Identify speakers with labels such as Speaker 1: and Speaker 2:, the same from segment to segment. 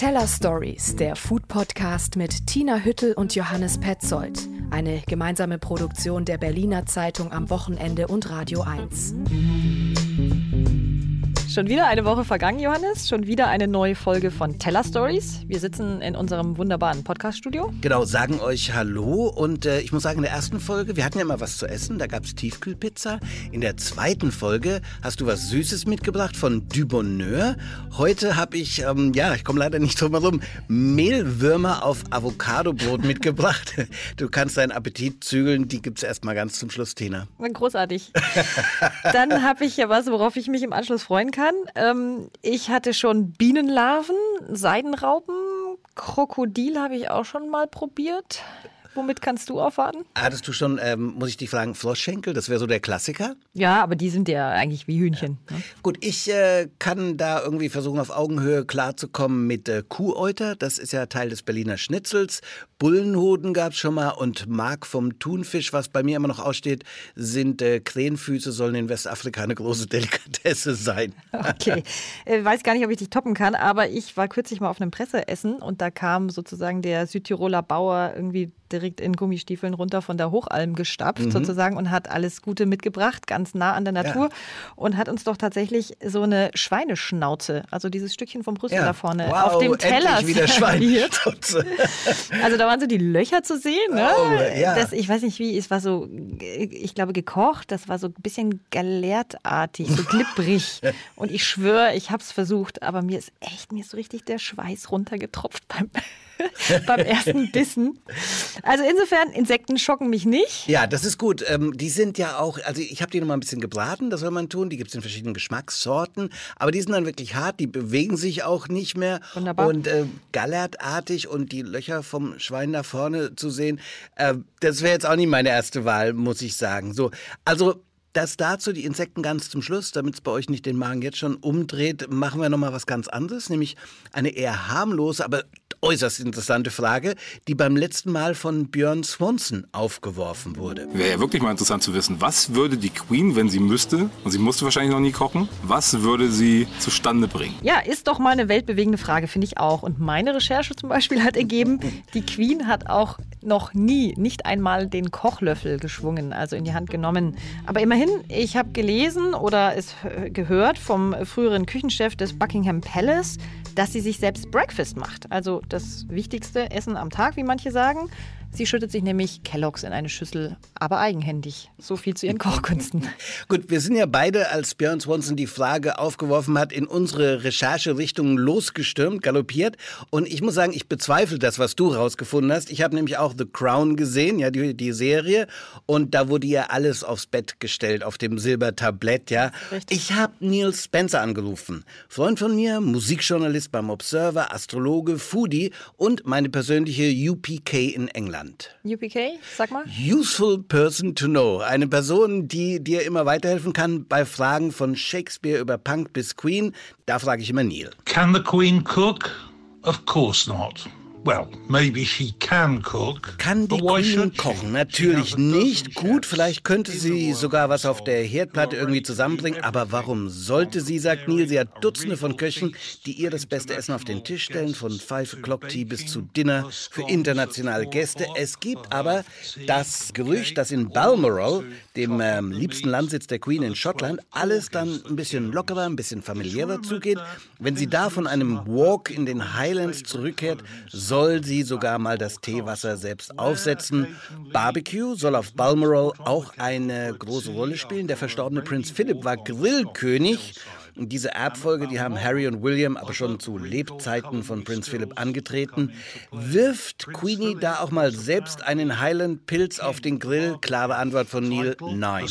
Speaker 1: Teller Stories, der Food Podcast mit Tina Hüttel und Johannes Petzold. Eine gemeinsame Produktion der Berliner Zeitung am Wochenende und Radio 1.
Speaker 2: Schon wieder eine Woche vergangen, Johannes. Schon wieder eine neue Folge von Teller Stories. Wir sitzen in unserem wunderbaren Podcast-Studio.
Speaker 3: Genau, sagen euch Hallo. Und äh, ich muss sagen, in der ersten Folge, wir hatten ja immer was zu essen. Da gab es Tiefkühlpizza. In der zweiten Folge hast du was Süßes mitgebracht von Du Bonheur. Heute habe ich, ähm, ja, ich komme leider nicht drum herum, Mehlwürmer auf Avocadobrot mitgebracht. Du kannst deinen Appetit zügeln. Die gibt es erstmal ganz zum Schluss, Tina.
Speaker 2: Großartig. Dann habe ich ja was, worauf ich mich im Anschluss freuen kann kann. Ähm, ich hatte schon Bienenlarven, Seidenraupen, Krokodil habe ich auch schon mal probiert. Womit kannst du aufwarten?
Speaker 3: Hattest du schon, ähm, muss ich dich fragen, Flossschenkel? Das wäre so der Klassiker?
Speaker 2: Ja, aber die sind ja eigentlich wie Hühnchen.
Speaker 3: Ja. Ne? Gut, ich äh, kann da irgendwie versuchen, auf Augenhöhe klarzukommen mit äh, Kuhäuter. Das ist ja Teil des Berliner Schnitzels. Bullenhoden gab es schon mal und Mark vom Thunfisch, was bei mir immer noch aussteht, sind äh, Krähenfüße, sollen in Westafrika eine große Delikatesse sein.
Speaker 2: Okay, äh, weiß gar nicht, ob ich dich toppen kann, aber ich war kürzlich mal auf einem Presseessen und da kam sozusagen der Südtiroler Bauer irgendwie direkt in Gummistiefeln runter von der Hochalm gestapft mhm. sozusagen und hat alles Gute mitgebracht, ganz nah an der Natur ja. und hat uns doch tatsächlich so eine Schweineschnauze, also dieses Stückchen vom Brüssel ja. da vorne, wow, auf dem Teller
Speaker 3: wieder Schweineschnauze.
Speaker 2: Also da waren so die Löcher zu sehen. Ne? Oh, ja. das, ich weiß nicht wie, es war so, ich glaube gekocht, das war so ein bisschen galertartig, so glibbrig. und ich schwöre, ich habe es versucht, aber mir ist echt, mir ist so richtig der Schweiß runtergetropft beim beim ersten Bissen. Also insofern, Insekten schocken mich nicht.
Speaker 3: Ja, das ist gut. Ähm, die sind ja auch, also ich habe die noch mal ein bisschen gebraten, das soll man tun. Die gibt es in verschiedenen Geschmackssorten. Aber die sind dann wirklich hart, die bewegen sich auch nicht mehr.
Speaker 2: Wunderbar.
Speaker 3: Und äh, gallertartig und die Löcher vom Schwein da vorne zu sehen, äh, das wäre jetzt auch nicht meine erste Wahl, muss ich sagen. So, also das dazu, die Insekten ganz zum Schluss, damit es bei euch nicht den Magen jetzt schon umdreht, machen wir nochmal was ganz anderes, nämlich eine eher harmlose, aber äußerst interessante Frage, die beim letzten Mal von Björn Swanson aufgeworfen wurde.
Speaker 4: Wäre ja wirklich mal interessant zu wissen, was würde die Queen, wenn sie müsste, und sie musste wahrscheinlich noch nie kochen, was würde sie zustande bringen?
Speaker 2: Ja, ist doch mal eine weltbewegende Frage, finde ich auch. Und meine Recherche zum Beispiel hat ergeben, die Queen hat auch noch nie, nicht einmal den Kochlöffel geschwungen, also in die Hand genommen. Aber immerhin, ich habe gelesen oder es gehört vom früheren Küchenchef des Buckingham Palace, dass sie sich selbst Breakfast macht. Also das wichtigste Essen am Tag, wie manche sagen. Sie schüttet sich nämlich Kelloggs in eine Schüssel, aber eigenhändig. So viel zu ihren Kochkünsten.
Speaker 3: Gut, wir sind ja beide, als Björn Swanson die Frage aufgeworfen hat, in unsere Rechercherichtungen losgestürmt, galoppiert. Und ich muss sagen, ich bezweifle das, was du rausgefunden hast. Ich habe nämlich auch The Crown gesehen, ja, die, die Serie. Und da wurde ja alles aufs Bett gestellt, auf dem Silbertablett, ja. Richtig. Ich habe Neil Spencer angerufen. Freund von mir, Musikjournalist beim Observer, Astrologe, Foodie und meine persönliche UPK in England genannt.
Speaker 2: UPK, sag mal.
Speaker 3: Useful Person to Know. Eine Person, die dir immer weiterhelfen kann bei Fragen von Shakespeare über Punk bis Queen. Da frage ich immer Neil.
Speaker 5: Can the Queen cook? Of course not. Well, maybe she can cook.
Speaker 3: Kann die Queen kochen? Natürlich nicht. Gut, vielleicht könnte sie sogar was auf der Herdplatte irgendwie zusammenbringen. Aber warum sollte sie, sagt Neil, sie hat Dutzende von Köchen, die ihr das beste Essen auf den Tisch stellen, von Five O'Clock Tea bis zu Dinner für internationale Gäste. Es gibt aber das Gerücht, dass in Balmoral, dem ähm, liebsten Landsitz der Queen in Schottland, alles dann ein bisschen lockerer, ein bisschen familiärer zugeht. Wenn sie da von einem Walk in den Highlands zurückkehrt, soll sie sogar mal das Teewasser selbst aufsetzen. Barbecue soll auf Balmoral auch eine große Rolle spielen. Der verstorbene Prinz Philip war Grillkönig. Diese Erbfolge, die haben Harry und William aber schon zu Lebzeiten von Prinz Philip angetreten. Wirft Queenie da auch mal selbst einen Highland Pilz auf den Grill? Klare Antwort von Neil, nein.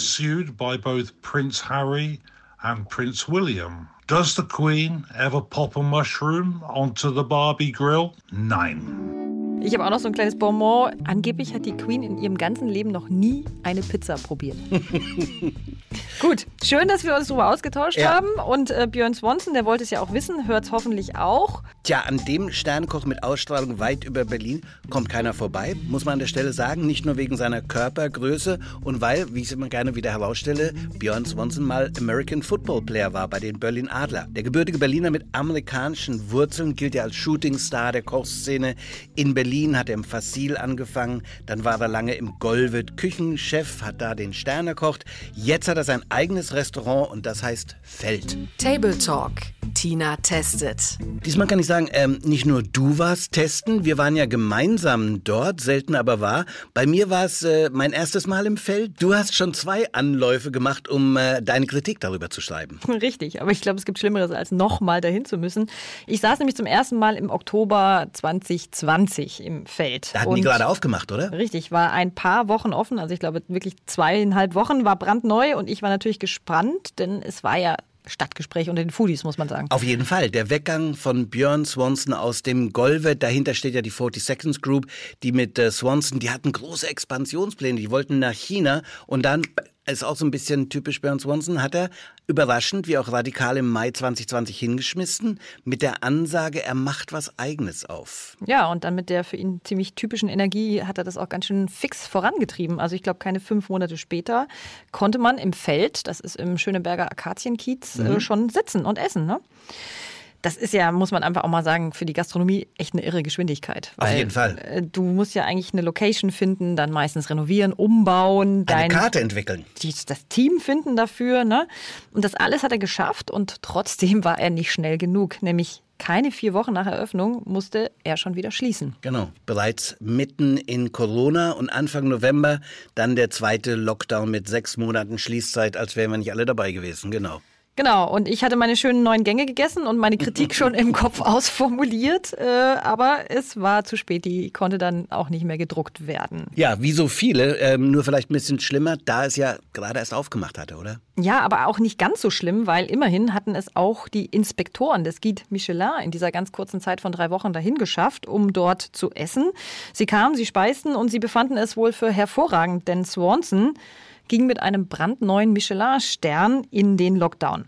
Speaker 5: Prince Harry and Prince William. Does the Queen ever pop a mushroom onto the Barbie grill? Nein.
Speaker 2: Ich habe auch noch so ein kleines Bonbon. Angeblich hat die Queen in ihrem ganzen Leben noch nie eine Pizza probiert. Gut, schön, dass wir uns darüber ausgetauscht ja. haben. Und äh, Björn Swanson, der wollte es ja auch wissen, hört es hoffentlich auch.
Speaker 3: Tja, an dem Sternekoch mit Ausstrahlung weit über Berlin kommt keiner vorbei, muss man an der Stelle sagen. Nicht nur wegen seiner Körpergröße und weil, wie ich es immer gerne wieder herausstelle, Björn Swanson mal American Football Player war bei den Berlin Adler. Der gebürtige Berliner mit amerikanischen Wurzeln gilt ja als Shootingstar der Kochszene. In Berlin hat er im Fassil angefangen, dann war er lange im Golvet Küchenchef, hat da den Stern erkocht. Jetzt hat er sein eigenes Restaurant und das heißt Feld.
Speaker 1: Table Talk. Tina testet.
Speaker 3: Diesmal kann ich sagen, ähm, nicht nur du warst testen, wir waren ja gemeinsam dort, selten aber wahr. Bei mir war es äh, mein erstes Mal im Feld. Du hast schon zwei Anläufe gemacht, um äh, deine Kritik darüber zu schreiben.
Speaker 2: Richtig, aber ich glaube, es gibt Schlimmeres, als nochmal dahin zu müssen. Ich saß nämlich zum ersten Mal im Oktober 2020 im Feld.
Speaker 3: Da hatten die gerade aufgemacht, oder?
Speaker 2: Richtig, war ein paar Wochen offen, also ich glaube wirklich zweieinhalb Wochen, war brandneu und ich war natürlich gespannt, denn es war ja Stadtgespräch unter den Foodies, muss man sagen.
Speaker 3: Auf jeden Fall. Der Weggang von Björn Swanson aus dem Golvet, dahinter steht ja die 40 Seconds Group, die mit äh, Swanson, die hatten große Expansionspläne, die wollten nach China und dann ist auch so ein bisschen typisch Björn Swanson, hat er überraschend, wie auch radikal im Mai 2020 hingeschmissen, mit der Ansage, er macht was Eigenes auf.
Speaker 2: Ja, und dann mit der für ihn ziemlich typischen Energie hat er das auch ganz schön fix vorangetrieben. Also ich glaube, keine fünf Monate später konnte man im Feld, das ist im Schöneberger Akazienkiez, mhm. äh, schon sitzen und essen. Ne? Das ist ja, muss man einfach auch mal sagen, für die Gastronomie echt eine irre Geschwindigkeit.
Speaker 3: Auf jeden Fall.
Speaker 2: Äh, du musst ja eigentlich eine Location finden, dann meistens renovieren, umbauen.
Speaker 3: Eine Karte entwickeln.
Speaker 2: das Team finden dafür. Ne? Und das alles hat er geschafft und trotzdem war er nicht schnell genug. Nämlich keine vier Wochen nach Eröffnung musste er schon wieder schließen.
Speaker 3: Genau, bereits mitten in Corona und Anfang November dann der zweite Lockdown mit sechs Monaten Schließzeit, als wären wir nicht alle dabei gewesen. Genau.
Speaker 2: Genau, und ich hatte meine schönen neuen Gänge gegessen und meine Kritik schon im Kopf ausformuliert, äh, aber es war zu spät, die konnte dann auch nicht mehr gedruckt werden.
Speaker 3: Ja, wie so viele, ähm, nur vielleicht ein bisschen schlimmer, da es ja gerade erst aufgemacht hatte, oder?
Speaker 2: Ja, aber auch nicht ganz so schlimm, weil immerhin hatten es auch die Inspektoren des Guide Michelin in dieser ganz kurzen Zeit von drei Wochen dahin geschafft, um dort zu essen. Sie kamen, sie speisten und sie befanden es wohl für hervorragend, denn Swanson ging mit einem brandneuen Michelin-Stern in den Lockdown.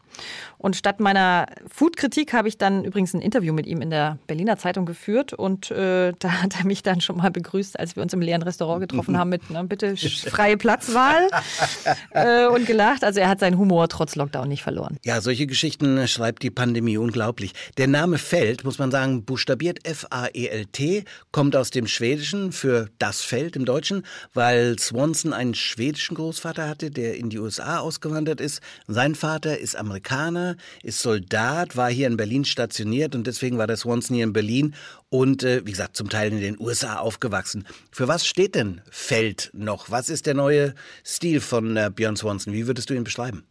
Speaker 2: Und statt meiner Food-Kritik habe ich dann übrigens ein Interview mit ihm in der Berliner Zeitung geführt und äh, da hat er mich dann schon mal begrüßt, als wir uns im leeren Restaurant getroffen haben mit ne, bitte freie Platzwahl äh, und gelacht. Also er hat seinen Humor trotz Lockdown nicht verloren.
Speaker 3: Ja, solche Geschichten schreibt die Pandemie unglaublich. Der Name Feld, muss man sagen, buchstabiert F-A-E-L-T, kommt aus dem Schwedischen für das Feld im Deutschen, weil Swanson einen schwedischen Großvater hatte, der in die USA ausgewandert ist. Sein Vater ist Amerikaner ist Soldat, war hier in Berlin stationiert und deswegen war der Swanson hier in Berlin und äh, wie gesagt zum Teil in den USA aufgewachsen. Für was steht denn Feld noch? Was ist der neue Stil von äh, Björn Swanson? Wie würdest du ihn beschreiben?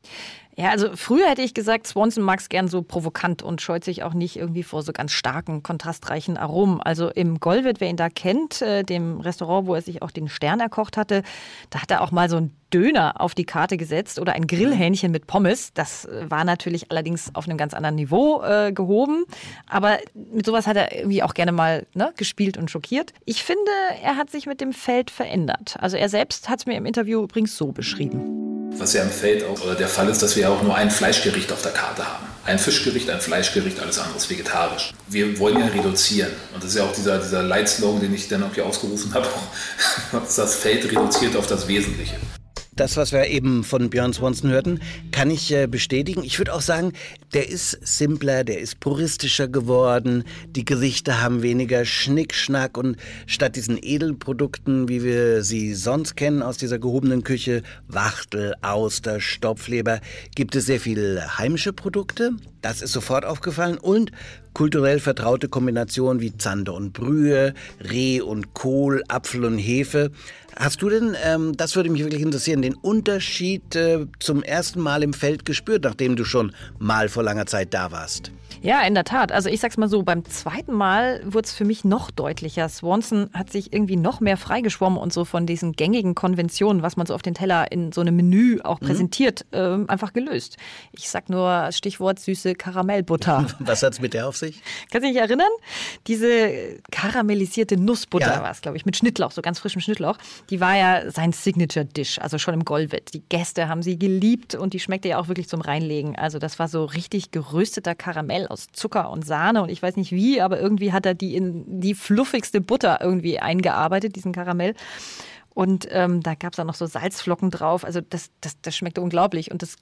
Speaker 2: Ja, also früher hätte ich gesagt, Swanson mag es gern so provokant und scheut sich auch nicht irgendwie vor so ganz starken, kontrastreichen Aromen. Also im Golvet, wer ihn da kennt, äh, dem Restaurant, wo er sich auch den Stern erkocht hatte, da hat er auch mal so ein Döner auf die Karte gesetzt oder ein Grillhähnchen mit Pommes. Das äh, war natürlich allerdings auf einem ganz anderen Niveau äh, gehoben. Aber mit sowas hat er irgendwie auch gerne mal ne, gespielt und schockiert. Ich finde, er hat sich mit dem Feld verändert. Also er selbst hat es mir im Interview übrigens so beschrieben.
Speaker 6: Was ja im Feld auch der Fall ist, dass wir auch nur ein Fleischgericht auf der Karte haben. Ein Fischgericht, ein Fleischgericht, alles andere ist vegetarisch. Wir wollen ja reduzieren. Und das ist ja auch dieser, dieser Leitslogan, den ich dann auch hier ausgerufen habe. Das Feld reduziert auf das Wesentliche.
Speaker 3: Das, was wir eben von Björn Swanson hörten, kann ich äh, bestätigen. Ich würde auch sagen, der ist simpler, der ist puristischer geworden. Die Gerichte haben weniger Schnickschnack und statt diesen Edelprodukten, wie wir sie sonst kennen aus dieser gehobenen Küche, Wachtel, Auster, Stopfleber, gibt es sehr viele heimische Produkte. Das ist sofort aufgefallen und kulturell vertraute Kombinationen wie Zander und Brühe, Reh und Kohl, Apfel und Hefe. Hast du denn, ähm, das würde mich wirklich interessieren, den Unterschied äh, zum ersten Mal im Feld gespürt, nachdem du schon mal vor langer Zeit da warst?
Speaker 2: Ja, in der Tat. Also ich sag's mal so, beim zweiten Mal wurde es für mich noch deutlicher. Swanson hat sich irgendwie noch mehr freigeschwommen und so von diesen gängigen Konventionen, was man so auf den Teller in so einem Menü auch mhm. präsentiert, mhm. äh, einfach gelöst. Ich sag nur Stichwort süße Karamellbutter.
Speaker 3: Was hat's mit der auf sich?
Speaker 2: Kannst du dich erinnern? Diese karamellisierte Nussbutter ja. war es, glaube ich, mit Schnittlauch, so ganz frischem Schnittlauch. Die war ja sein Signature-Dish, also schon im Golvet. Die Gäste haben sie geliebt und die schmeckte ja auch wirklich zum Reinlegen. Also das war so richtig gerösteter Karamell aus Zucker und Sahne und ich weiß nicht wie, aber irgendwie hat er die in die fluffigste Butter irgendwie eingearbeitet, diesen Karamell. Und ähm, da gab es auch noch so Salzflocken drauf. Also das, das, das schmeckte unglaublich. Und das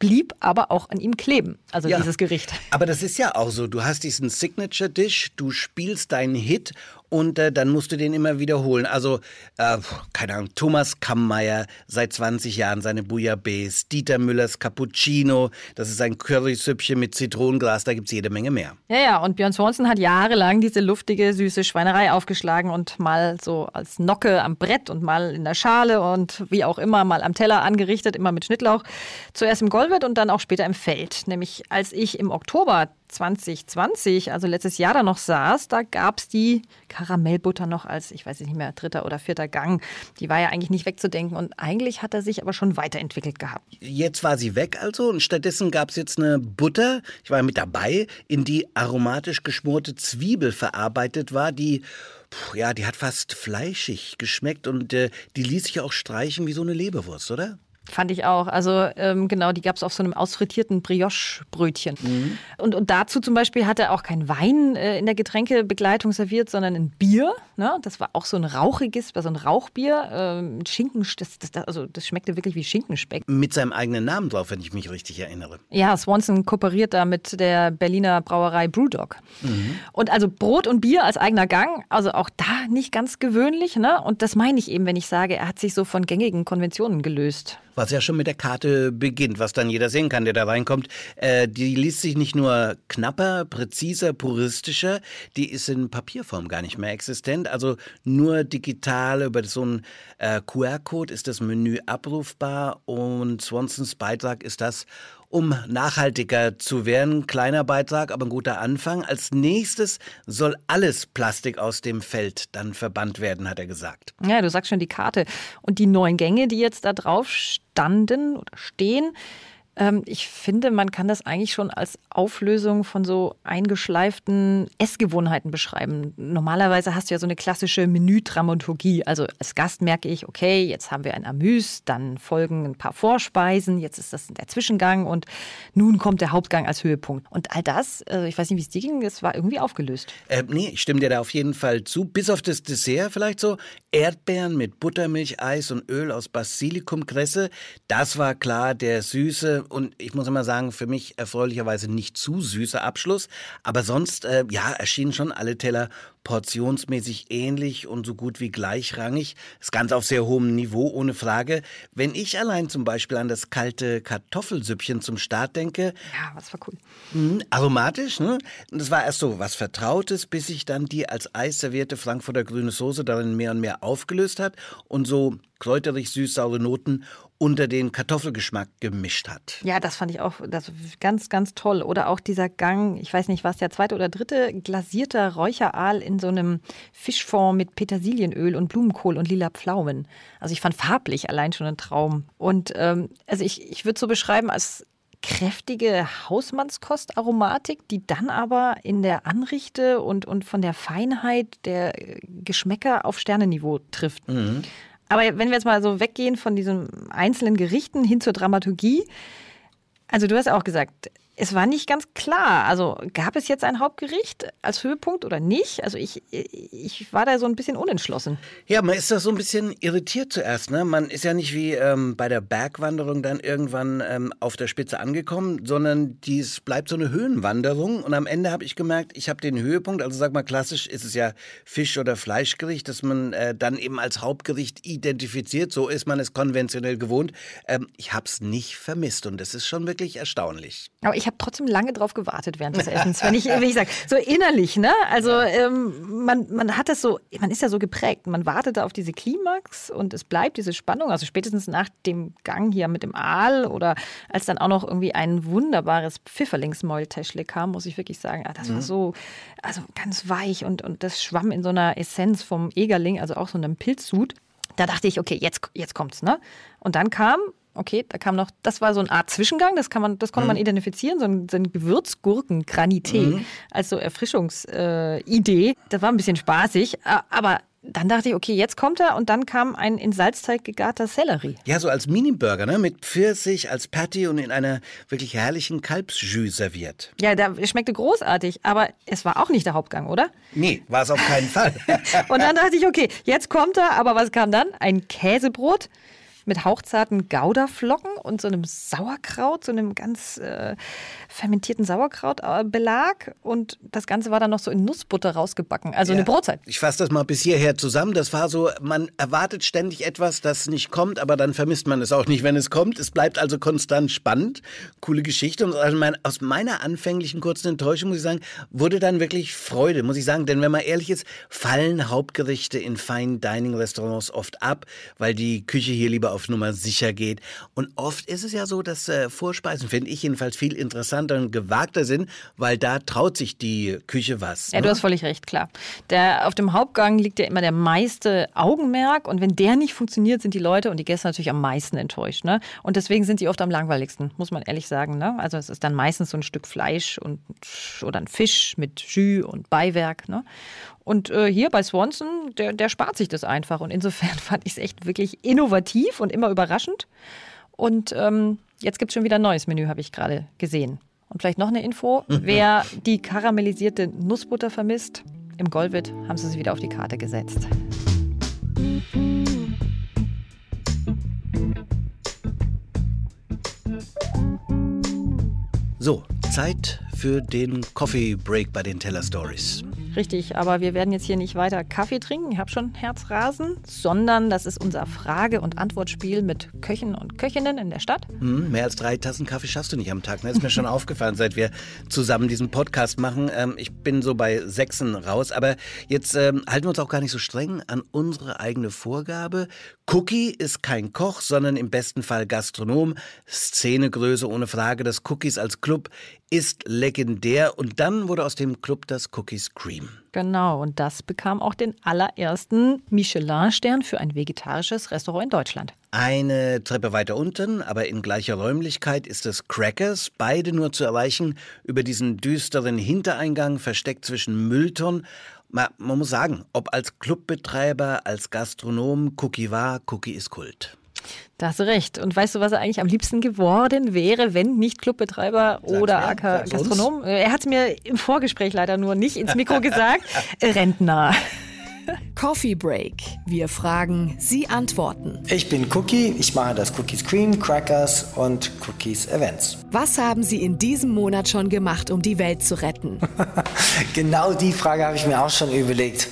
Speaker 2: blieb aber auch an ihm kleben, also ja, dieses Gericht.
Speaker 3: Aber das ist ja auch so. Du hast diesen Signature Dish, du spielst deinen Hit und äh, dann musst du den immer wiederholen. Also, äh, keine Ahnung, Thomas Kammeier seit 20 Jahren seine Bouillabaisse, Dieter Müllers Cappuccino, das ist ein Currysüppchen mit Zitronengras, da gibt es jede Menge mehr.
Speaker 2: Ja, ja, und Björn Swanson hat jahrelang diese luftige, süße Schweinerei aufgeschlagen und mal so als Nocke am Brett und mal in der Schale und wie auch immer mal am Teller angerichtet, immer mit Schnittlauch. Zuerst im Golvet und dann auch später im Feld. Nämlich als ich im Oktober 2020, also letztes Jahr da noch saß, da gab es die Karamellbutter noch als, ich weiß nicht mehr, dritter oder vierter Gang. Die war ja eigentlich nicht wegzudenken und eigentlich hat er sich aber schon weiterentwickelt gehabt.
Speaker 3: Jetzt war sie weg also und stattdessen gab es jetzt eine Butter, ich war mit dabei, in die aromatisch geschmorte Zwiebel verarbeitet war, die ja, die hat fast fleischig geschmeckt und äh, die ließ sich auch streichen wie so eine Leberwurst, oder?
Speaker 2: Fand ich auch. Also ähm, genau, die gab es auf so einem ausfrittierten Brioche-Brötchen. Mhm. Und, und dazu zum Beispiel hat er auch kein Wein äh, in der Getränkebegleitung serviert, sondern ein Bier. Ne? Das war auch so ein rauchiges, so ein Rauchbier. Ähm, Schinken, das, das, also das schmeckte wirklich wie Schinkenspeck.
Speaker 3: Mit seinem eigenen Namen drauf, wenn ich mich richtig erinnere.
Speaker 2: Ja, Swanson kooperiert da mit der Berliner Brauerei Brewdog. Mhm. Und also Brot und Bier als eigener Gang, also auch da nicht ganz gewöhnlich. Ne? Und das meine ich eben, wenn ich sage, er hat sich so von gängigen Konventionen gelöst
Speaker 3: was ja schon mit der Karte beginnt, was dann jeder sehen kann, der da reinkommt. Äh, die liest sich nicht nur knapper, präziser, puristischer, die ist in Papierform gar nicht mehr existent. Also nur digital über so einen äh, QR-Code ist das Menü abrufbar und Swansons Beitrag ist das um nachhaltiger zu werden. Kleiner Beitrag, aber ein guter Anfang. Als nächstes soll alles Plastik aus dem Feld dann verbannt werden, hat er gesagt.
Speaker 2: Ja, du sagst schon die Karte. Und die neuen Gänge, die jetzt da drauf standen oder stehen, ähm, ich finde, man kann das eigentlich schon als Auflösung von so eingeschleiften Essgewohnheiten beschreiben. Normalerweise hast du ja so eine klassische Menüdramaturgie. Also als Gast merke ich, okay, jetzt haben wir ein Amüs, dann folgen ein paar Vorspeisen, jetzt ist das der Zwischengang und nun kommt der Hauptgang als Höhepunkt. Und all das, also ich weiß nicht, wie es dir ging, das war irgendwie aufgelöst.
Speaker 3: Äh, nee, ich stimme dir da auf jeden Fall zu. Bis auf das Dessert vielleicht so. Erdbeeren mit Buttermilch, Eis und Öl aus Basilikumkresse. Das war klar der süße und ich muss immer sagen, für mich erfreulicherweise nicht zu süßer Abschluss. Aber sonst, äh, ja, erschienen schon alle Teller portionsmäßig ähnlich und so gut wie gleichrangig. Das Ganze auf sehr hohem Niveau, ohne Frage. Wenn ich allein zum Beispiel an das kalte Kartoffelsüppchen zum Start denke.
Speaker 2: Ja, was war cool.
Speaker 3: Mh, aromatisch, ne? Das war erst so was Vertrautes, bis sich dann die als Eis servierte Frankfurter grüne Soße darin mehr und mehr aufgelöst hat und so kräuterig süß-saure Noten unter den Kartoffelgeschmack gemischt hat.
Speaker 2: Ja, das fand ich auch das ganz, ganz toll. Oder auch dieser Gang, ich weiß nicht, was der zweite oder dritte, glasierter Räucheraal in so einem Fischfond mit Petersilienöl und Blumenkohl und lila Pflaumen. Also ich fand farblich allein schon ein Traum. Und ähm, also ich, ich würde so beschreiben als kräftige Hausmannskostaromatik, die dann aber in der Anrichte und, und von der Feinheit der Geschmäcker auf Sternenniveau trifft. Mhm. Aber wenn wir jetzt mal so weggehen von diesen einzelnen Gerichten hin zur Dramaturgie, also du hast auch gesagt, es war nicht ganz klar. Also gab es jetzt ein Hauptgericht als Höhepunkt oder nicht? Also ich, ich war da so ein bisschen unentschlossen.
Speaker 3: Ja, man ist da so ein bisschen irritiert zuerst. Ne? Man ist ja nicht wie ähm, bei der Bergwanderung dann irgendwann ähm, auf der Spitze angekommen, sondern dies bleibt so eine Höhenwanderung. Und am Ende habe ich gemerkt, ich habe den Höhepunkt, also sag mal klassisch ist es ja Fisch- oder Fleischgericht, dass man äh, dann eben als Hauptgericht identifiziert. So ist man es konventionell gewohnt. Ähm, ich habe es nicht vermisst und das ist schon wirklich erstaunlich.
Speaker 2: Aber ich habe trotzdem lange drauf gewartet während des Essens, wenn ich, wenn ich sage, so innerlich, ne? Also ähm, man, man hat das so, man ist ja so geprägt. Man wartet auf diese Klimax und es bleibt diese Spannung. Also spätestens nach dem Gang hier mit dem Aal oder als dann auch noch irgendwie ein wunderbares Pfifferlingsmäultäschle kam, muss ich wirklich sagen, ah, das mhm. war so, also ganz weich und, und das schwamm in so einer Essenz vom Egerling, also auch so einem Pilzsud. Da dachte ich, okay, jetzt, jetzt kommt's, ne? Und dann kam okay, da kam noch, das war so eine Art Zwischengang, das kann man, das konnte mhm. man identifizieren, so ein, so ein Gewürzgurken-Granité mhm. als so Erfrischungsidee. Äh, das war ein bisschen spaßig, aber dann dachte ich, okay, jetzt kommt er und dann kam ein in Salzteig gegarter Sellerie.
Speaker 3: Ja, so als Mini-Burger, ne? Mit Pfirsich als Patty und in einer wirklich herrlichen Kalbsjus serviert.
Speaker 2: Ja, der schmeckte großartig, aber es war auch nicht der Hauptgang, oder?
Speaker 3: Nee, war es auf keinen Fall.
Speaker 2: und dann dachte ich, okay, jetzt kommt er, aber was kam dann? Ein Käsebrot mit hauchzarten Gouda-Flocken und so einem Sauerkraut, so einem ganz äh, fermentierten Sauerkrautbelag. Und das Ganze war dann noch so in Nussbutter rausgebacken. Also
Speaker 3: Ja.
Speaker 2: eine Brotzeit.
Speaker 3: Ich fasse das mal bis hierher zusammen. Das war so, man erwartet ständig etwas, das nicht kommt, aber dann vermisst man es auch nicht, wenn es kommt. Es bleibt also konstant spannend. Coole Geschichte. Und aus meiner anfänglichen kurzen Enttäuschung, muss ich sagen, wurde dann wirklich Freude, muss ich sagen. Denn wenn man ehrlich ist, fallen Hauptgerichte in Fine Dining Restaurants oft ab, weil die Küche hier lieber auf Nummer sicher geht. Und oft ist es ja so, dass äh, Vorspeisen, finde ich jedenfalls, viel interessanter und gewagter sind, weil da traut sich die Küche was.
Speaker 2: Ja,
Speaker 3: ne?
Speaker 2: du hast völlig recht, klar. Der, auf dem Hauptgang liegt ja immer der meiste Augenmerk und wenn der nicht funktioniert, sind die Leute und die Gäste natürlich am meisten enttäuscht. Ne? Und deswegen sind die oft am langweiligsten, muss man ehrlich sagen. Ne? Also es ist dann meistens so ein Stück Fleisch und, oder ein Fisch mit Jus und Beiwerk. Ne? Und äh, hier bei Swanson, der, der spart sich das einfach. Und insofern fand ich es echt wirklich innovativ und immer überraschend. Und ähm, jetzt gibt es schon wieder ein neues Menü, habe ich gerade gesehen. Und vielleicht noch eine Info. Wer die karamellisierte Nussbutter vermisst, im Golvit haben sie sie wieder auf die Karte gesetzt.
Speaker 3: So, Zeit für den Coffee Break bei den Teller Stories.
Speaker 2: Richtig, aber wir werden jetzt hier nicht weiter Kaffee trinken, ich habe schon Herzrasen, sondern das ist unser Frage- und Antwortspiel mit Köchen und Köchinnen in der Stadt.
Speaker 3: Hm, mehr als drei Tassen Kaffee schaffst du nicht am Tag. Ne? Ist mir schon aufgefallen, seit wir zusammen diesen Podcast machen. Ähm, ich bin so bei Sechsen raus. Aber jetzt ähm, halten wir uns auch gar nicht so streng an unsere eigene Vorgabe. Cookie ist kein Koch, sondern im besten Fall Gastronom. Szenegröße ohne Frage. Das Cookies als Club ist legendär. Und dann wurde aus dem Club das Cookies Cream.
Speaker 2: Genau, und das bekam auch den allerersten Michelin-Stern für ein vegetarisches Restaurant in Deutschland.
Speaker 3: Eine Treppe weiter unten, aber in gleicher Räumlichkeit, ist es Crackers. Beide nur zu erreichen über diesen düsteren Hintereingang, versteckt zwischen Mülltonnen. Ma- Man muss sagen, ob als Clubbetreiber, als Gastronom, Cookie war, Cookie ist Kult.
Speaker 2: Da hast du recht. Und weißt du, was er eigentlich am liebsten geworden wäre, wenn nicht Clubbetreiber oder
Speaker 3: mir,
Speaker 2: AK
Speaker 3: sag's.
Speaker 2: Gastronom? Er hat es mir im Vorgespräch leider nur nicht ins Mikro gesagt. Rentner.
Speaker 1: Coffee Break. Wir fragen, Sie antworten.
Speaker 7: Ich bin Cookie, ich mache das Cookies Cream, Crackers und Cookies Events.
Speaker 1: Was haben Sie in diesem Monat schon gemacht, um die Welt zu retten?
Speaker 7: Genau die Frage habe ich mir auch schon überlegt.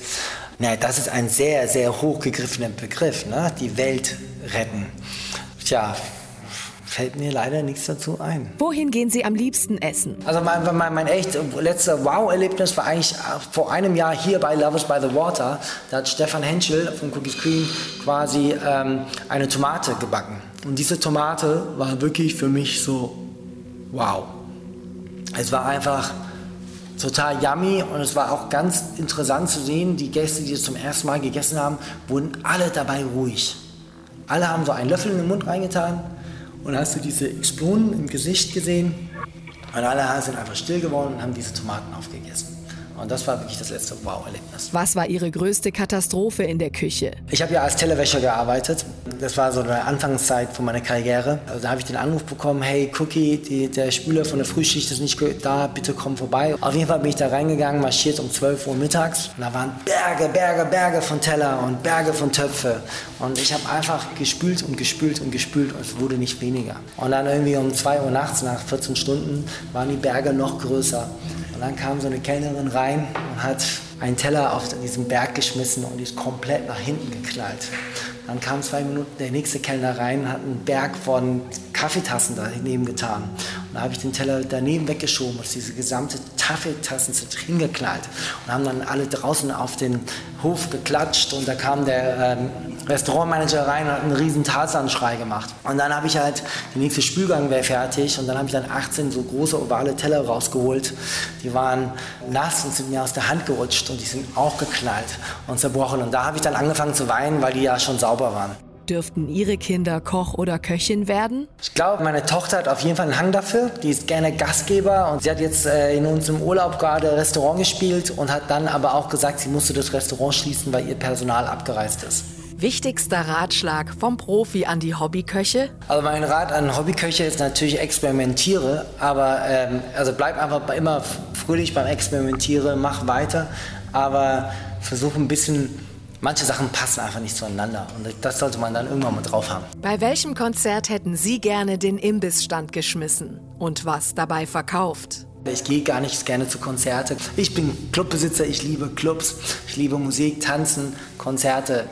Speaker 7: Na, das ist ein sehr, sehr hochgegriffener Begriff, ne? die Welt retten. Tja, fällt mir leider nichts dazu ein.
Speaker 1: Wohin gehen Sie am liebsten essen?
Speaker 7: Also mein, mein, mein echt letzter Wow-Erlebnis war eigentlich vor einem Jahr hier bei Lovers by the Water. Da hat Stefan Henschel von Cookies Cream quasi ähm, eine Tomate gebacken. Und diese Tomate war wirklich für mich so wow. Es war einfach total yummy und es war auch ganz interessant zu sehen, die Gäste, die es zum ersten Mal gegessen haben, wurden alle dabei ruhig. Alle haben so einen Löffel in den Mund reingetan und hast du diese Explosionen im Gesicht gesehen und alle sind einfach still geworden und haben diese Tomaten aufgegessen. Und das war wirklich das letzte Wow-Erlebnis.
Speaker 1: Was war Ihre größte Katastrophe in der Küche?
Speaker 7: Ich habe ja als Tellerwäscher gearbeitet. Das war so eine Anfangszeit von meiner Karriere. Also da habe ich den Anruf bekommen, hey Cookie, die, der Spüler von der Frühschicht ist nicht da, bitte komm vorbei. Auf jeden Fall bin ich da reingegangen, marschiert um 12 Uhr mittags. Und da waren Berge, Berge, Berge von Teller und Berge von Töpfe. Und ich habe einfach gespült und gespült und gespült und es wurde nicht weniger. Und dann irgendwie um 2 Uhr nachts, nach 14 Stunden, waren die Berge noch größer. Und dann kam so eine Kellnerin rein und hat einen Teller auf diesen Berg geschmissen und ist komplett nach hinten geknallt. Dann kam zwei Minuten der nächste Kellner rein, hat einen Berg von Kaffeetassen daneben getan. Da habe ich den Teller daneben weggeschoben und diese gesamte Kaffeetassen sind hingeknallt. Und haben dann alle draußen auf den Hof geklatscht und da kam der ähm, Restaurantmanager rein und hat einen riesen Tarzanschrei gemacht. Und dann habe ich halt, der nächste Spülgang wäre fertig und dann habe ich dann 18 so große ovale Teller rausgeholt. Die waren nass und sind mir aus der Hand gerutscht und die sind auch geknallt und zerbrochen. Und da habe ich dann angefangen zu weinen, weil die ja schon sauber waren.
Speaker 1: Dürften Ihre Kinder Koch oder Köchin werden?
Speaker 7: Ich glaube, meine Tochter hat auf jeden Fall einen Hang dafür. Die ist gerne Gastgeber und sie hat jetzt äh, in unserem Urlaub gerade Restaurant gespielt und hat dann aber auch gesagt, sie musste das Restaurant schließen, weil ihr Personal abgereist ist.
Speaker 1: Wichtigster Ratschlag vom Profi an die Hobbyköche?
Speaker 7: Also mein Rat an Hobbyköche ist natürlich experimentiere, aber ähm, also bleib einfach immer fröhlich beim Experimentieren, mach weiter, aber versuch ein bisschen manche Sachen passen einfach nicht zueinander und das sollte man dann irgendwann mal drauf haben.
Speaker 1: Bei welchem Konzert hätten Sie gerne den Imbissstand geschmissen und was dabei verkauft?
Speaker 7: Ich gehe gar nicht gerne zu Konzerte. Ich bin Clubbesitzer, ich liebe Clubs, ich liebe Musik, Tanzen, Konzerte.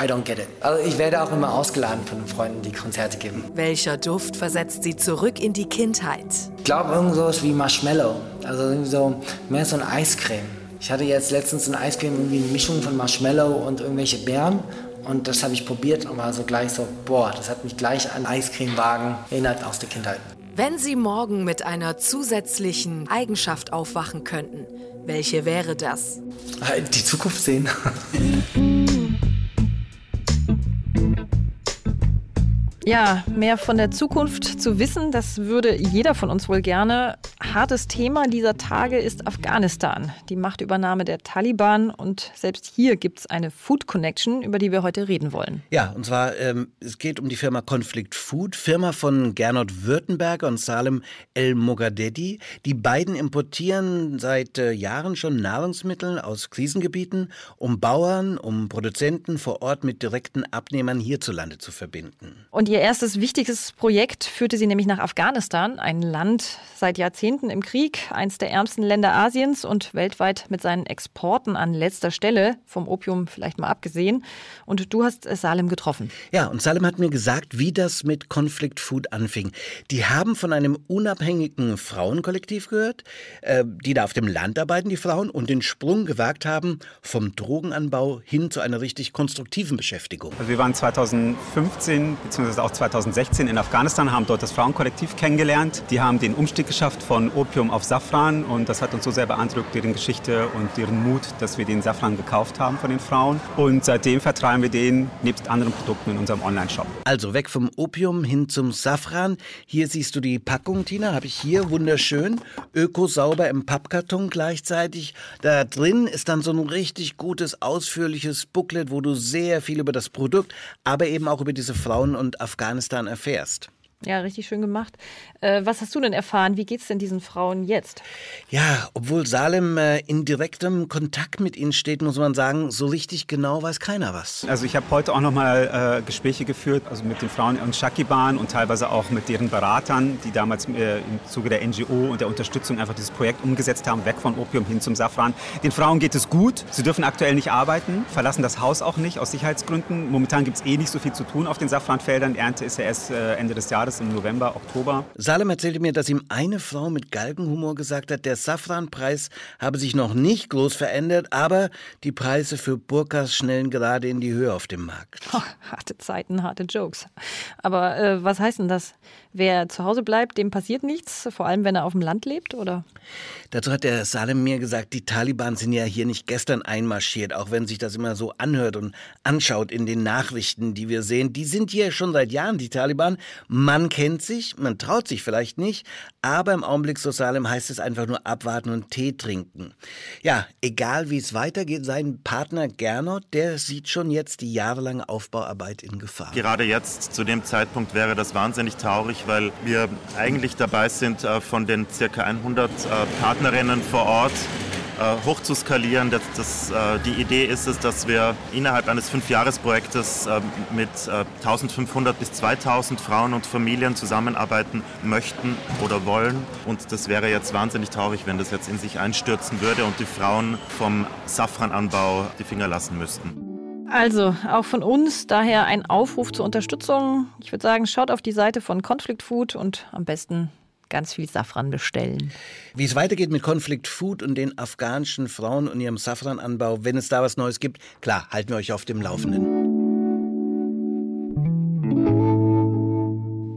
Speaker 7: I don't get it. Also ich werde auch immer ausgeladen von Freunden, die Konzerte geben.
Speaker 1: Welcher Duft versetzt Sie zurück in die Kindheit?
Speaker 7: Ich glaube irgendwas wie Marshmallow. Also so mehr so ein Eiscreme. Ich hatte jetzt letztens ein Eiscreme, irgendwie eine Mischung von Marshmallow und irgendwelche Beeren. Und das habe ich probiert und war so gleich so, boah, das hat mich gleich an Eiscremewagen erinnert aus der Kindheit.
Speaker 1: Wenn Sie morgen mit einer zusätzlichen Eigenschaft aufwachen könnten, welche wäre das?
Speaker 7: Die Zukunft sehen.
Speaker 2: Ja, mehr von der Zukunft zu wissen, das würde jeder von uns wohl gerne. Hartes Thema dieser Tage ist Afghanistan, die Machtübernahme der Taliban. Und selbst hier gibt es eine Food Connection, über die wir heute reden wollen.
Speaker 3: Ja, und zwar, ähm, es geht um die Firma Conflict Food, Firma von Gernot Württemberger und Salem El Mogadedi. Die beiden importieren seit äh, Jahren schon Nahrungsmittel aus Krisengebieten, um Bauern, um Produzenten vor Ort mit direkten Abnehmern hierzulande zu verbinden.
Speaker 2: Und ihr erstes wichtiges Projekt führte sie nämlich nach Afghanistan, ein Land seit Jahrzehnten im Krieg, eins der ärmsten Länder Asiens und weltweit mit seinen Exporten an letzter Stelle, vom Opium vielleicht mal abgesehen. Und du hast Salem getroffen.
Speaker 3: Ja, und Salem hat mir gesagt, wie das mit Conflict Food anfing. Die haben von einem unabhängigen Frauenkollektiv gehört, äh, die da auf dem Land arbeiten, die Frauen, und den Sprung gewagt haben vom Drogenanbau hin zu einer richtig konstruktiven Beschäftigung.
Speaker 8: Also wir waren 2015 bzw. auch 2016 in Afghanistan, haben dort das Frauenkollektiv kennengelernt. Die haben den Umstieg geschafft von Opium auf Safran und das hat uns so sehr beeindruckt, deren Geschichte und deren Mut, dass wir den Safran gekauft haben von den Frauen. Und seitdem vertreiben wir den nebst anderen Produkten in unserem Online-Shop.
Speaker 3: Also weg vom Opium hin zum Safran. Hier siehst du die Packung, Tina, habe ich hier, wunderschön. Öko-sauber im Pappkarton gleichzeitig. Da drin ist dann so ein richtig gutes, ausführliches Booklet, wo du sehr viel über das Produkt, aber eben auch über diese Frauen und Afghanistan erfährst.
Speaker 2: Ja, richtig schön gemacht. Äh, was hast du denn erfahren? Wie geht es denn diesen Frauen jetzt?
Speaker 3: Ja, obwohl Salem äh, in direktem Kontakt mit ihnen steht, muss man sagen, so richtig genau weiß keiner was.
Speaker 8: Also ich habe heute auch nochmal äh, Gespräche geführt, also mit den Frauen in Shakiban und teilweise auch mit deren Beratern, die damals äh, im Zuge der NGO und der Unterstützung einfach dieses Projekt umgesetzt haben, weg von Opium hin zum Safran. Den Frauen geht es gut, sie dürfen aktuell nicht arbeiten, verlassen das Haus auch nicht aus Sicherheitsgründen. Momentan gibt es eh nicht so viel zu tun auf den Safranfeldern. Ernte ist ja erst äh, Ende des Jahres im November, Oktober.
Speaker 3: Salem erzählte mir, dass ihm eine Frau mit Galgenhumor gesagt hat, der Safranpreis habe sich noch nicht groß verändert, aber die Preise für Burkas schnellen gerade in die Höhe auf dem Markt.
Speaker 2: Oh, harte Zeiten, harte Jokes. Aber äh, was heißt denn das? Wer zu Hause bleibt, dem passiert nichts, vor allem wenn er auf dem Land lebt, oder?
Speaker 3: Dazu hat der Salem mir gesagt, die Taliban sind ja hier nicht gestern einmarschiert, auch wenn sich das immer so anhört und anschaut in den Nachrichten, die wir sehen. Die sind hier schon seit Jahren, die Taliban. Man kennt sich, man traut sich vielleicht nicht, aber im Augenblick, so Salem, heißt es einfach nur abwarten und Tee trinken. Ja, egal wie es weitergeht, sein Partner Gernot, der sieht schon jetzt die jahrelange Aufbauarbeit in Gefahr.
Speaker 9: Gerade jetzt, zu dem Zeitpunkt, wäre das wahnsinnig traurig, weil wir eigentlich dabei sind, äh, von den circa 100 Partnerinnen vor Ort äh, hoch zu skalieren. Das, das, äh, die Idee ist es, dass wir innerhalb eines Fünfjahresprojektes äh, mit 1500 bis 2000 Frauen und Familien zusammenarbeiten möchten oder wollen. Und das wäre jetzt wahnsinnig traurig, wenn das jetzt in sich einstürzen würde und die Frauen vom Safrananbau die Finger lassen müssten.
Speaker 2: Also, auch von uns daher ein Aufruf zur Unterstützung. Ich würde sagen, schaut auf die Seite von Conflict Food und am besten ganz viel Safran bestellen.
Speaker 3: Wie es weitergeht mit Conflict Food und den afghanischen Frauen und ihrem Safrananbau, wenn es da was Neues gibt, klar, halten wir euch auf dem Laufenden.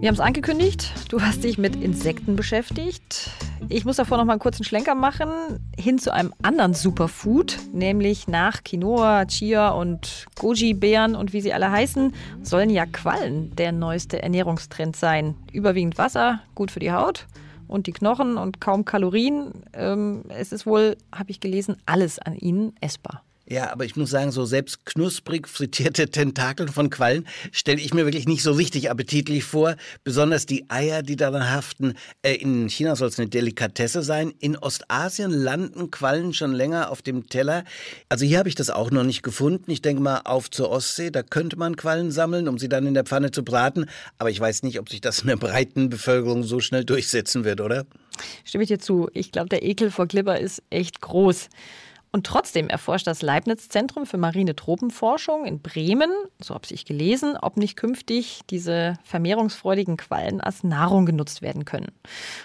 Speaker 2: Wir haben es angekündigt, du hast dich mit Insekten beschäftigt. Ich muss davor noch mal einen kurzen Schlenker machen, hin zu einem anderen Superfood, nämlich nach Quinoa, Chia und Goji-Beeren und wie sie alle heißen, sollen ja Quallen der neueste Ernährungstrend sein. Überwiegend Wasser, gut für die Haut und die Knochen und kaum Kalorien. Ähm, es ist wohl, habe ich gelesen, alles an ihnen essbar.
Speaker 3: Ja, aber ich muss sagen, so selbst knusprig frittierte Tentakel von Quallen stelle ich mir wirklich nicht so richtig appetitlich vor. Besonders die Eier, die daran haften. Äh, in China soll es eine Delikatesse sein. In Ostasien landen Quallen schon länger auf dem Teller. Also hier habe ich das auch noch nicht gefunden. Ich denke mal auf zur Ostsee, da könnte man Quallen sammeln, um sie dann in der Pfanne zu braten. Aber ich weiß nicht, ob sich das in der breiten Bevölkerung so schnell durchsetzen wird, oder?
Speaker 2: Stimme ich dir zu. Ich glaube, der Ekel vor Glibber ist echt groß. Und trotzdem erforscht das Leibniz-Zentrum für marine Tropenforschung in Bremen, so habe ich gelesen, ob nicht künftig diese vermehrungsfreudigen Quallen als Nahrung genutzt werden können.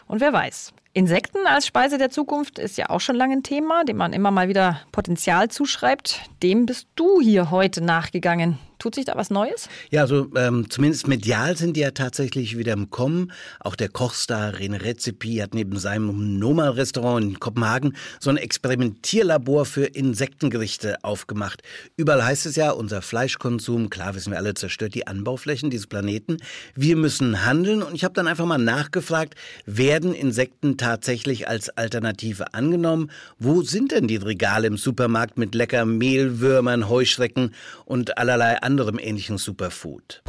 Speaker 2: Und wer weiß, Insekten als Speise der Zukunft ist ja auch schon lange ein Thema, dem man immer mal wieder Potenzial zuschreibt. Dem bist du hier heute nachgegangen. Tut sich da was Neues?
Speaker 3: Ja, also ähm, zumindest medial sind die ja tatsächlich wieder im Kommen. Auch der Kochstar René Rezepi hat neben seinem Noma-Restaurant in Kopenhagen so ein Experimentierlabor für Insektengerichte aufgemacht. Überall heißt es ja, unser Fleischkonsum, klar wissen wir alle, zerstört die Anbauflächen dieses Planeten. Wir müssen handeln und ich habe dann einfach mal nachgefragt, werden Insekten tatsächlich als Alternative angenommen? Wo sind denn die Regale im Supermarkt mit lecker Mehlwürmern, Heuschrecken und allerlei anderem ähnlichen Superfood.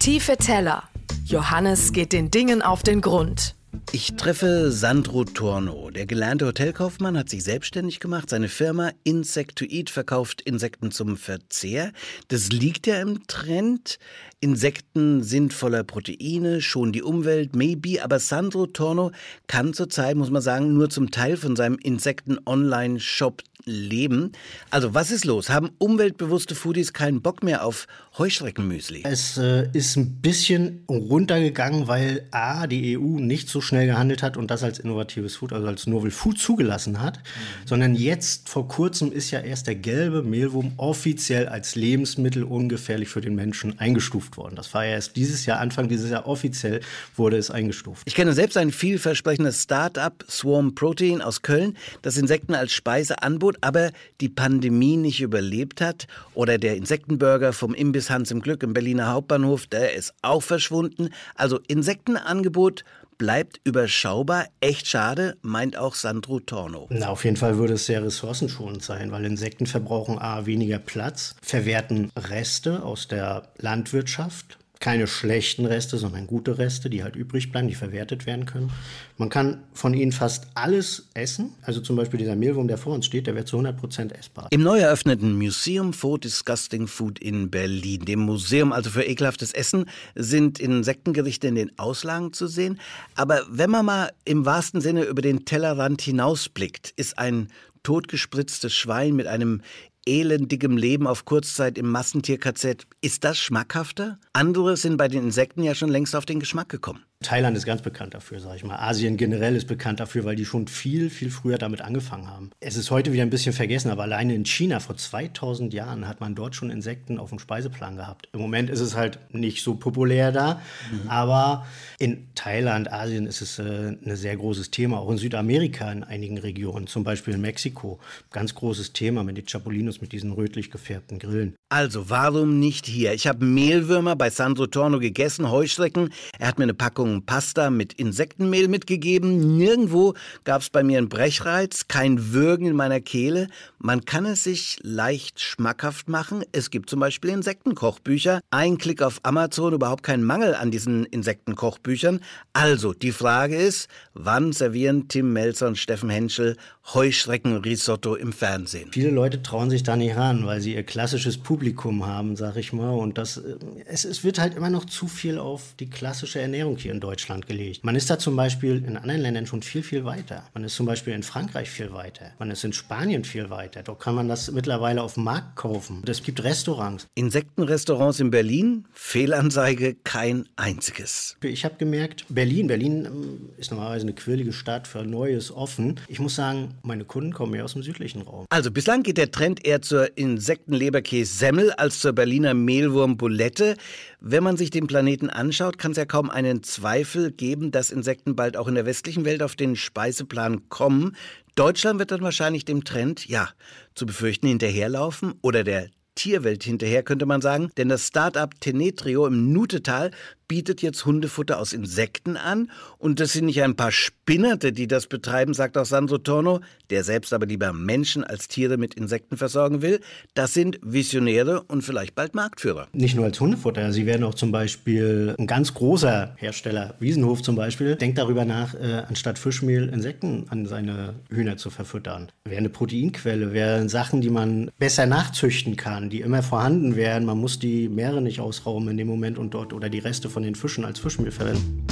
Speaker 1: Tiefe Teller. Johannes geht den Dingen auf den Grund.
Speaker 3: Ich treffe Sandro Torno. Der gelernte Hotelkaufmann hat sich selbstständig gemacht. Seine Firma Insect to Eat verkauft Insekten zum Verzehr. Das liegt ja im Trend. Insekten sind voller Proteine, schon die Umwelt, maybe. Aber Sandro Torno kann zurzeit, muss man sagen, nur zum Teil von seinem Insekten-Online-Shop leben. Also was ist los? Haben umweltbewusste Foodies keinen Bock mehr auf Heuschreckenmüsli?
Speaker 10: Es äh, ist ein bisschen runtergegangen, weil A, die EU nicht so schnell gehandelt hat und das als innovatives Food, also als Novel Food zugelassen hat, mhm. sondern jetzt vor kurzem ist ja erst der gelbe Mehlwurm offiziell als Lebensmittel ungefährlich für den Menschen eingestuft worden. Das war ja erst dieses Jahr, Anfang dieses Jahr offiziell wurde es eingestuft.
Speaker 3: Ich kenne selbst ein vielversprechendes Start-up, Swarm Protein aus Köln, das Insekten als Speise anbot, aber die Pandemie nicht überlebt hat. Oder der Insektenburger vom Imbiss Hans im Glück im Berliner Hauptbahnhof, der ist auch verschwunden. Also Insektenangebot bleibt überschaubar. Echt schade, meint auch Sandro Torno.
Speaker 10: Na, auf jeden Fall würde es sehr ressourcenschonend sein, weil Insekten verbrauchen A weniger Platz, verwerten Reste aus der Landwirtschaft keine schlechten Reste, sondern gute Reste, die halt übrig bleiben, die verwertet werden können. Man kann von ihnen fast alles essen. Also zum Beispiel dieser Mehlwurm, der vor uns steht, der wird zu 100% essbar.
Speaker 3: Im neu eröffneten Museum for Disgusting Food in Berlin, dem Museum also für ekelhaftes Essen, sind Insektengerichte in den Auslagen zu sehen. Aber wenn man mal im wahrsten Sinne über den Tellerrand hinausblickt, ist ein totgespritztes Schwein mit einem elendigem Leben auf Kurzzeit im Massentier-KZ. Ist das schmackhafter? Andere sind bei den Insekten ja schon längst auf den Geschmack gekommen.
Speaker 10: Thailand ist ganz bekannt dafür, sage ich mal. Asien generell ist bekannt dafür, weil die schon viel, viel früher damit angefangen haben. Es ist heute wieder ein bisschen vergessen, aber alleine in China vor 2000 Jahren hat man dort schon Insekten auf dem Speiseplan gehabt. Im Moment ist es halt nicht so populär da, mhm. aber in Thailand, Asien ist es äh, ein sehr großes Thema. Auch in Südamerika in einigen Regionen, zum Beispiel in Mexiko. Ganz großes Thema mit den Chapolinos, mit diesen rötlich gefärbten Grillen.
Speaker 3: Also, warum nicht hier? Ich habe Mehlwürmer bei Sandro Torno gegessen, Heuschrecken. Er hat mir eine Packung Packung Pasta mit Insektenmehl mitgegeben. Nirgendwo gab es bei mir einen Brechreiz, kein Würgen in meiner Kehle. Man kann es sich leicht schmackhaft machen. Es gibt zum Beispiel Insektenkochbücher. Ein Klick auf Amazon, überhaupt kein Mangel an diesen Insektenkochbüchern. Also, die Frage ist, wann servieren Tim Melzer und Steffen Henschel Heuschreckenrisotto im Fernsehen?
Speaker 10: Viele Leute trauen sich da nicht ran, weil sie ihr klassisches Publikum haben, sag ich mal. Und das, äh, es, es wird halt immer noch zu viel auf die klassische Ernährung hier in Deutschland gelegt. Man ist da zum Beispiel in anderen Ländern schon viel, viel weiter. Man ist zum Beispiel in Frankreich viel weiter. Man ist in Spanien viel weiter. Dort kann man das mittlerweile auf dem Markt kaufen. Es gibt Restaurants.
Speaker 3: Insektenrestaurants in Berlin? Fehlanzeige kein einziges.
Speaker 10: Ich habe gemerkt, Berlin, Berlin ähm, ist normalerweise eine quirlige Stadt für Neues offen. Ich muss sagen, Meine Kunden kommen mehr aus dem südlichen Raum.
Speaker 3: Also bislang geht der Trend eher zur Insektenleberkäse-Semmel als zur Berliner Mehlwurm-Bulette. Wenn man sich den Planeten anschaut, kann es ja kaum einen Zweifel geben, dass Insekten bald auch in der westlichen Welt auf den Speiseplan kommen. Deutschland wird dann wahrscheinlich dem Trend, ja, zu befürchten hinterherlaufen oder der Tierwelt hinterher, könnte man sagen. Denn das Start-up Tenetrio im Nutetal bietet jetzt Hundefutter aus Insekten an. Und das sind nicht ein paar Spinnerte, die das betreiben, sagt auch Sandro Torno, der selbst aber lieber Menschen als Tiere mit Insekten versorgen will. Das sind Visionäre und vielleicht bald Marktführer.
Speaker 10: Nicht nur als Hundefutter, sie werden auch zum Beispiel ein ganz großer Hersteller, Wiesenhof zum Beispiel, denkt darüber nach, äh, anstatt Fischmehl Insekten an seine Hühner zu verfüttern. Wäre eine Proteinquelle, wären Sachen, die man besser nachzüchten kann, die immer vorhanden wären. Man muss die Meere nicht ausrauben in dem Moment und dort oder die Reste von von den Fischen als Fischmehl verwenden.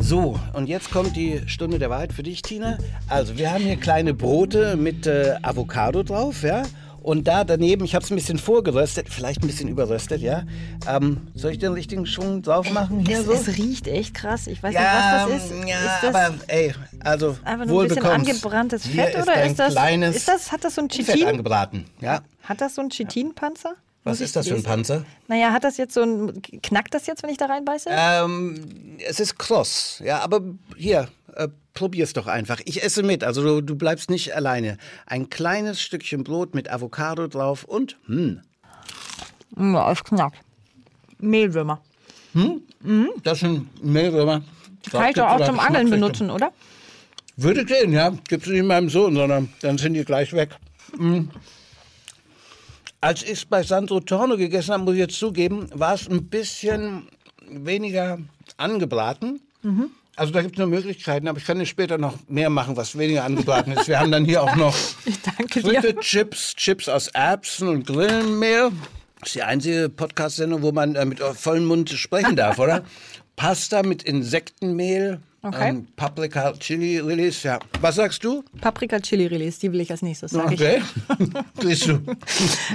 Speaker 3: So, und jetzt kommt die Stunde der Wahrheit für dich, Tina. Also, wir haben hier kleine Brote mit äh, Avocado drauf, ja? Und da daneben, ich habe es ein bisschen vorgeröstet, vielleicht ein bisschen überröstet, ja. Ähm, soll ich den richtigen Schwung drauf machen hier
Speaker 2: es,
Speaker 3: so?
Speaker 2: Es riecht echt krass. Ich weiß
Speaker 3: ja,
Speaker 2: nicht, was das ist.
Speaker 3: Ja,
Speaker 2: ist das
Speaker 3: aber ey, also
Speaker 2: einfach nur ein bisschen angebranntes
Speaker 3: Hier
Speaker 2: Fett
Speaker 3: ist
Speaker 2: oder
Speaker 3: ein
Speaker 2: ist das,
Speaker 3: kleines
Speaker 2: ist das, hat das so ein
Speaker 3: Fett
Speaker 2: Chitin?
Speaker 3: angebraten, ja.
Speaker 2: Hat das so einen Chitinpanzer?
Speaker 3: Was ist das für ein? Panzer?
Speaker 2: Naja, hat das jetzt so ein. Knackt das jetzt, wenn ich da reinbeiße?
Speaker 3: Ähm, es ist kross, ja, aber hier, äh, probier's doch einfach. Ich esse mit, also du, du bleibst nicht alleine. Ein kleines Stückchen Brot mit Avocado drauf und, hm,
Speaker 2: Ja, es knackt. Mehlwürmer.
Speaker 3: das sind Mehlwürmer.
Speaker 2: Kann ich doch auch zum Angeln benutzen, oder?
Speaker 3: Würde gehen, ja. Gib's nicht meinem Sohn, sondern dann sind die gleich weg. Mm. Als ich es bei Sandro Torno gegessen habe, muss ich jetzt zugeben, war es ein bisschen weniger angebraten. Also da gibt es nur Möglichkeiten, aber ich kann dir später noch mehr machen, was weniger angebraten ist. Wir haben dann hier auch noch. Fritte, Chips, Chips aus Erbsen und Grillenmehl. Das ist die einzige Podcast-Sendung, wo man äh, mit vollem Mund sprechen darf, oder? Pasta mit Insektenmehl,
Speaker 2: Okay.
Speaker 3: ähm, Paprika, Chili, Lilies, ja. Was sagst du?
Speaker 2: Paprika Chili Release, die will ich als nächstes, sage
Speaker 3: Okay. Siehst du.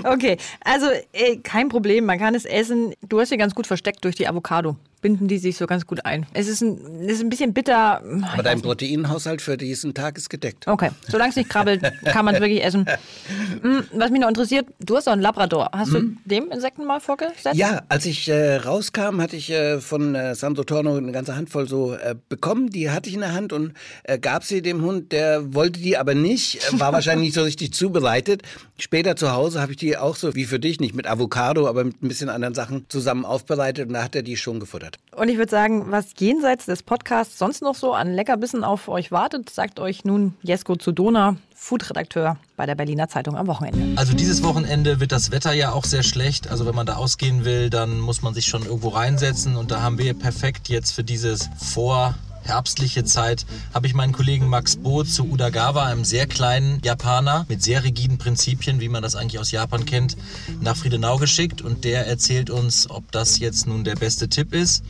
Speaker 2: Okay, also äh, kein Problem, man kann es essen. Du hast sie ganz gut versteckt durch die Avocado. Binden die sich so ganz gut ein. Es ist ein, es ist ein bisschen bitter.
Speaker 3: Aber dein Proteinhaushalt für diesen Tag ist gedeckt.
Speaker 2: Okay, solange es nicht krabbelt, kann man es wirklich essen. Hm, Was mich noch interessiert, du hast doch einen Labrador. Hast du dem Insekten mal vorgesetzt?
Speaker 3: Ja, als ich äh, rauskam, hatte ich äh, von äh, Sandro Torno eine ganze Handvoll so äh, bekommen. Die hatte ich in der Hand und äh, gab sie dem Hund. Der wollte die aber nicht, äh, war wahrscheinlich nicht so richtig zubereitet. Später zu Hause habe ich die auch so wie für dich, nicht mit Avocado, aber mit ein bisschen anderen Sachen zusammen aufbereitet und da hat er die schon gefuttert.
Speaker 2: Und ich würde sagen, was jenseits des Podcasts sonst noch so an Leckerbissen auf euch wartet, sagt euch nun Jesko Zudona, Foodredakteur bei der Berliner Zeitung am Wochenende.
Speaker 11: Also dieses Wochenende wird das Wetter ja auch sehr schlecht. Also wenn man da ausgehen will, dann muss man sich schon irgendwo reinsetzen. Und da haben wir perfekt jetzt für dieses vorherbstliche Zeit, habe ich meinen Kollegen Max Bo zu Udagawa, einem sehr kleinen Japaner mit sehr rigiden Prinzipien, wie man das eigentlich aus Japan kennt, nach Friedenau geschickt. Und der erzählt uns, ob das jetzt nun der beste Tipp ist.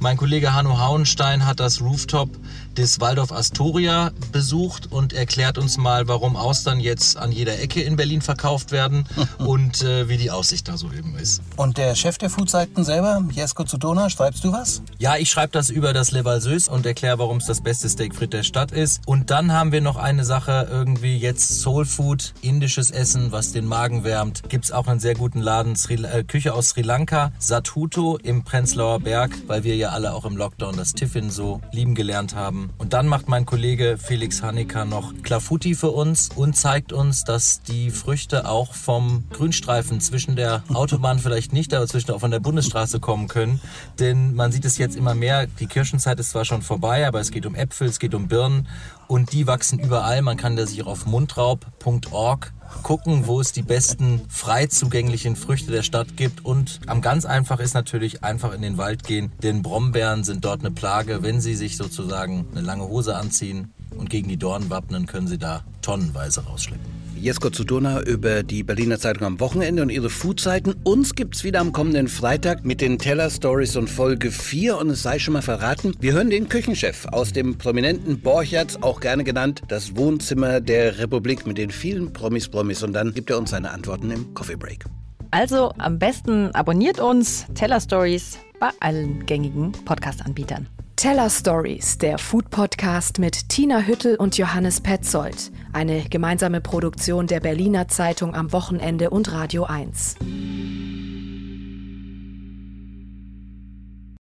Speaker 11: Mein Kollege Hanno Hauenstein hat das Rooftop des Waldorf Astoria besucht und erklärt uns mal, warum Austern jetzt an jeder Ecke in Berlin verkauft werden und äh, wie die Aussicht da so eben ist.
Speaker 3: Und der Chef der Foodseiten selber, Jesko Zudona, schreibst du was?
Speaker 11: Ja, ich schreibe das über das Le Valseuse und erkläre, warum es das beste Steakfrit der Stadt ist. Und dann haben wir noch eine Sache, irgendwie jetzt Soul Food, indisches Essen, was den Magen wärmt. Gibt's auch einen sehr guten Laden, Sri, äh, Küche aus Sri Lanka, Satuto im Prenzlauer Berg, weil wir ja alle auch im Lockdown das Tiffin so lieben gelernt haben. Und dann macht mein Kollege Felix Hanecker noch Klafuti für uns und zeigt uns, dass die Früchte auch vom Grünstreifen zwischen der Autobahn vielleicht nicht, aber zwischen auch von der Bundesstraße kommen können. Denn man sieht es jetzt immer mehr, die Kirschenzeit ist zwar schon vorbei, aber es geht um Äpfel, es geht um Birnen und die wachsen überall. Man kann da sich auf mundraub.org gucken, wo es die besten frei zugänglichen Früchte der Stadt gibt. Und am ganz einfach ist natürlich einfach in den Wald gehen, denn Brombeeren sind dort eine Plage. Wenn Sie sich sozusagen eine lange Hose anziehen und gegen die Dornen wappnen, können Sie da tonnenweise rausschleppen.
Speaker 3: Jesko Zudona über die Berliner Zeitung am Wochenende und ihre Foodseiten. Uns gibt's wieder am kommenden Freitag mit den Teller Stories und Folge 4. Und es sei schon mal verraten, wir hören den Küchenchef aus dem prominenten Borchertz, auch gerne genannt das Wohnzimmer der Republik mit den vielen Promis Promis. Und dann gibt er uns seine Antworten im Coffee Break.
Speaker 2: Also am besten abonniert uns, Teller Stories bei allen gängigen Podcast-Anbietern.
Speaker 1: Teller Stories, der Food Podcast mit Tina Hüttel und Johannes Petzold. Eine gemeinsame Produktion der Berliner Zeitung am Wochenende und Radio 1.